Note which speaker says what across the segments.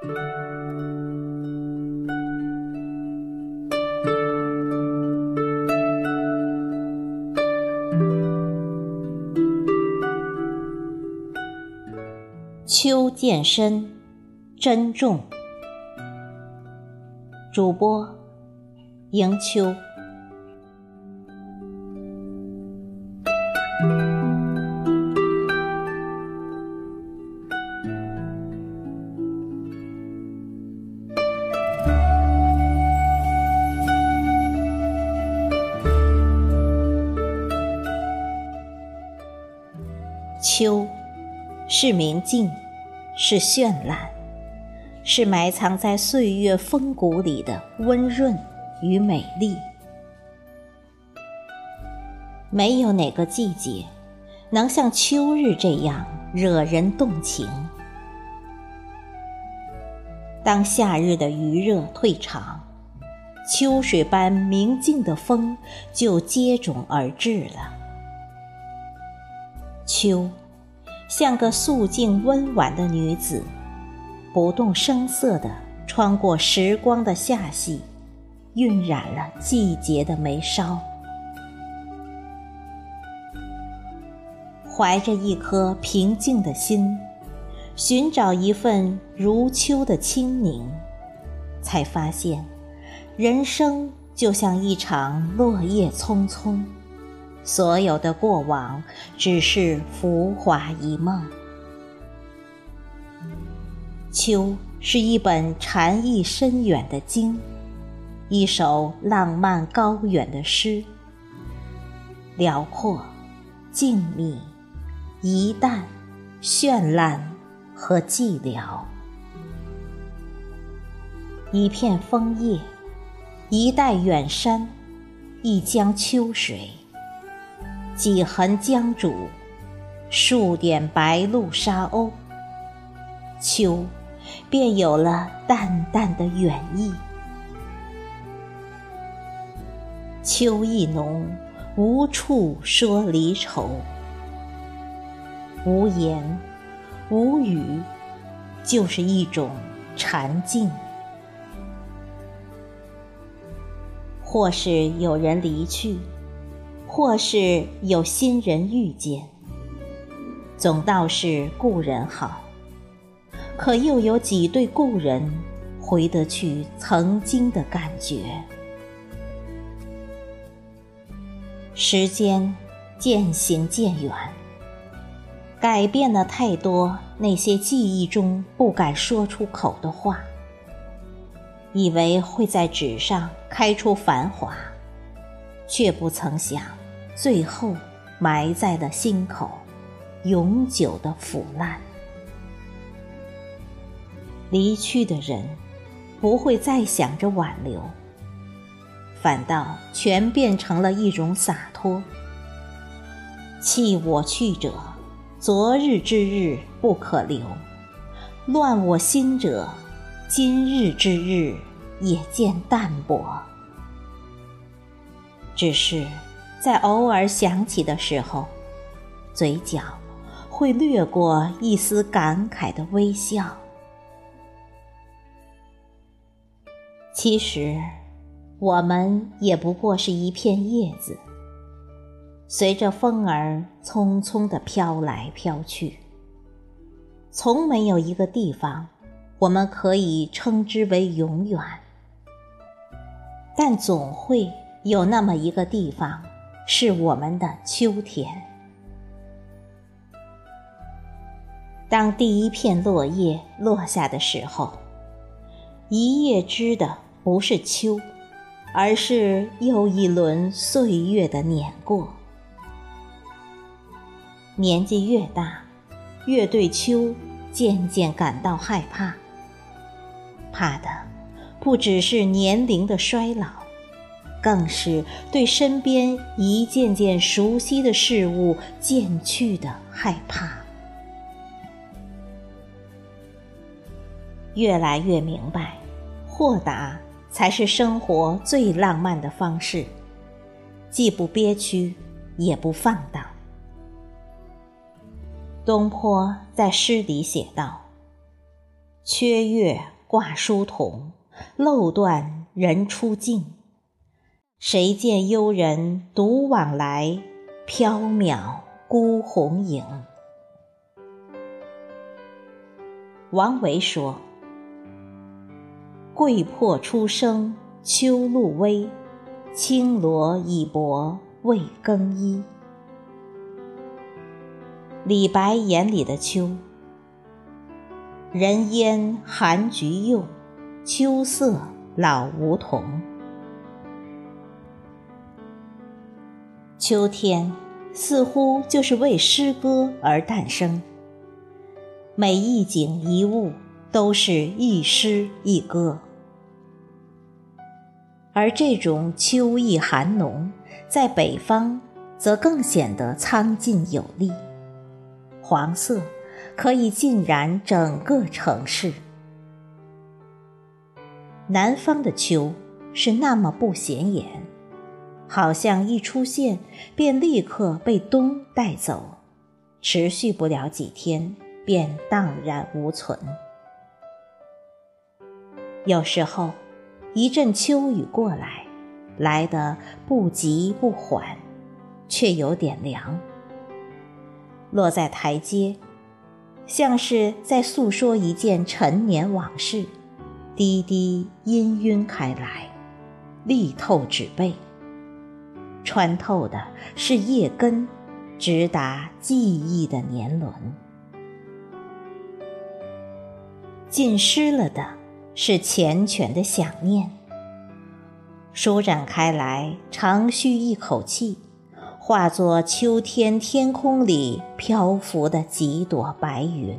Speaker 1: 秋渐深，珍重。主播迎秋。是明净，是绚烂，是埋藏在岁月风骨里的温润与美丽。没有哪个季节能像秋日这样惹人动情。当夏日的余热退场，秋水般明净的风就接踵而至了。秋，像个素净温婉的女子，不动声色地穿过时光的罅隙，晕染了季节的眉梢。怀着一颗平静的心，寻找一份如秋的清宁，才发现，人生就像一场落叶匆匆。所有的过往只是浮华一梦。秋是一本禅意深远的经，一首浪漫高远的诗，辽阔、静谧、一淡、绚烂和寂寥。一片枫叶，一带远山，一江秋水。几痕江渚，数点白鹭沙鸥，秋，便有了淡淡的远意。秋意浓，无处说离愁。无言，无语，就是一种禅静。或是有人离去。或是有新人遇见，总倒是故人好。可又有几对故人回得去曾经的感觉？时间渐行渐远，改变了太多那些记忆中不敢说出口的话。以为会在纸上开出繁华，却不曾想。最后埋在了心口，永久的腐烂。离去的人不会再想着挽留，反倒全变成了一种洒脱。弃我去者，昨日之日不可留；乱我心者，今日之日也见淡薄。只是。在偶尔想起的时候，嘴角会掠过一丝感慨的微笑。其实，我们也不过是一片叶子，随着风儿匆匆的飘来飘去。从没有一个地方，我们可以称之为永远，但总会有那么一个地方。是我们的秋天。当第一片落叶落下的时候，一叶知的不是秋，而是又一轮岁月的碾过。年纪越大，越对秋渐渐感到害怕，怕的不只是年龄的衰老。更是对身边一件件熟悉的事物渐去的害怕。越来越明白，豁达才是生活最浪漫的方式，既不憋屈，也不放荡。东坡在诗里写道：“缺月挂书筒，漏断人初静。谁见幽人独往来，缥缈孤鸿影。王维说：“桂魄初生秋露微，青罗已薄未更衣。”李白眼里的秋，人烟寒橘柚，秋色老梧桐。秋天似乎就是为诗歌而诞生，每一景一物都是一诗一歌，而这种秋意寒浓，在北方则更显得苍劲有力。黄色可以浸染整个城市。南方的秋是那么不显眼，好像一出现便立刻被冬带走，持续不了几天便荡然无存。有时候，一阵秋雨过来，来得不急不缓，却有点凉。落在台阶，像是在诉说一件陈年往事，滴滴氤氲开来，力透纸背，穿透的是叶根，直达记忆的年轮。浸湿了的是缱绻的想念，舒展开来，长吁一口气。化作秋天天空里漂浮的几朵白云。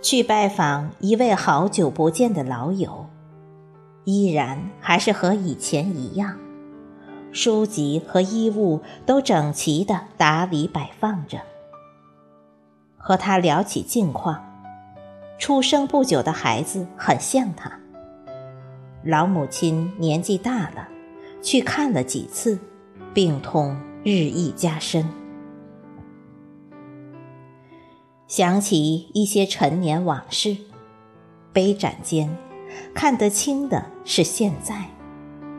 Speaker 1: 去拜访一位好久不见的老友，依然还是和以前一样，书籍和衣物都整齐的打理摆放着。和他聊起近况，出生不久的孩子很像他，老母亲年纪大了。去看了几次，病痛日益加深。想起一些陈年往事，杯盏间，看得清的是现在，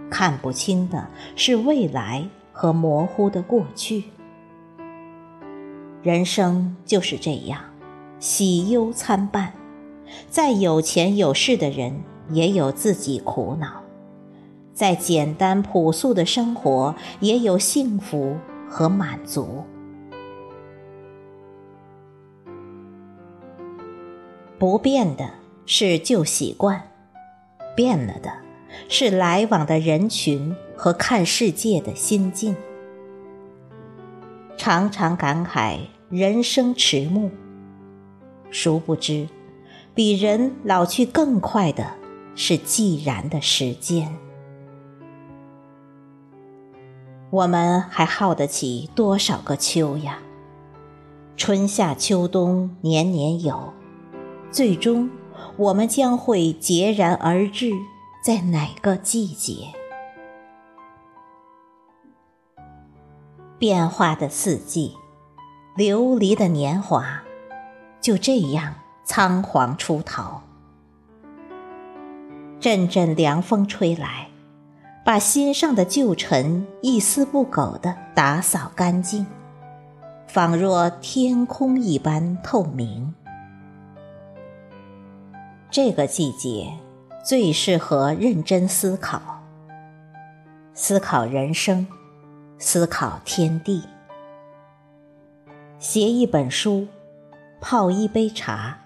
Speaker 1: 看不清的是未来和模糊的过去。人生就是这样，喜忧参半。再有钱有势的人，也有自己苦恼。再简单朴素的生活，也有幸福和满足。不变的是旧习惯，变了的是来往的人群和看世界的心境。常常感慨人生迟暮，殊不知，比人老去更快的是既然的时间。我们还耗得起多少个秋呀？春夏秋冬年年有，最终我们将会孑然而至在哪个季节？变化的四季，流离的年华，就这样仓皇出逃。阵阵凉风吹来。把心上的旧尘一丝不苟地打扫干净，仿若天空一般透明。这个季节最适合认真思考，思考人生，思考天地。写一本书，泡一杯茶，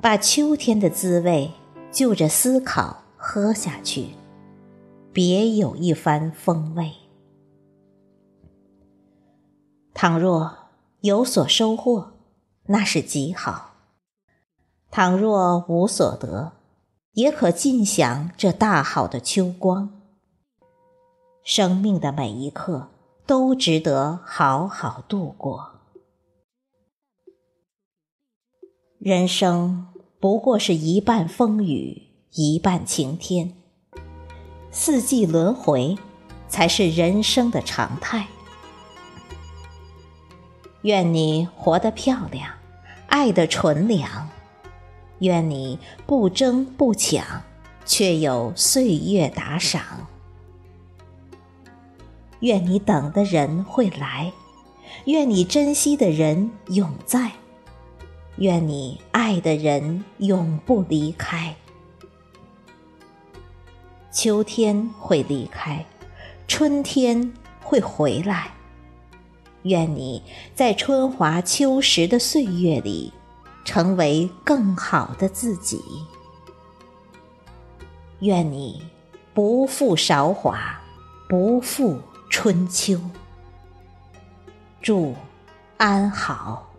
Speaker 1: 把秋天的滋味就着思考喝下去。别有一番风味。倘若有所收获，那是极好；倘若无所得，也可尽享这大好的秋光。生命的每一刻都值得好好度过。人生不过是一半风雨，一半晴天。四季轮回，才是人生的常态。愿你活得漂亮，爱的纯良。愿你不争不抢，却有岁月打赏。愿你等的人会来，愿你珍惜的人永在，愿你爱的人永不离开。秋天会离开，春天会回来。愿你在春华秋实的岁月里。成为更好的自己。愿你不负韶华，不负春秋。祝安好。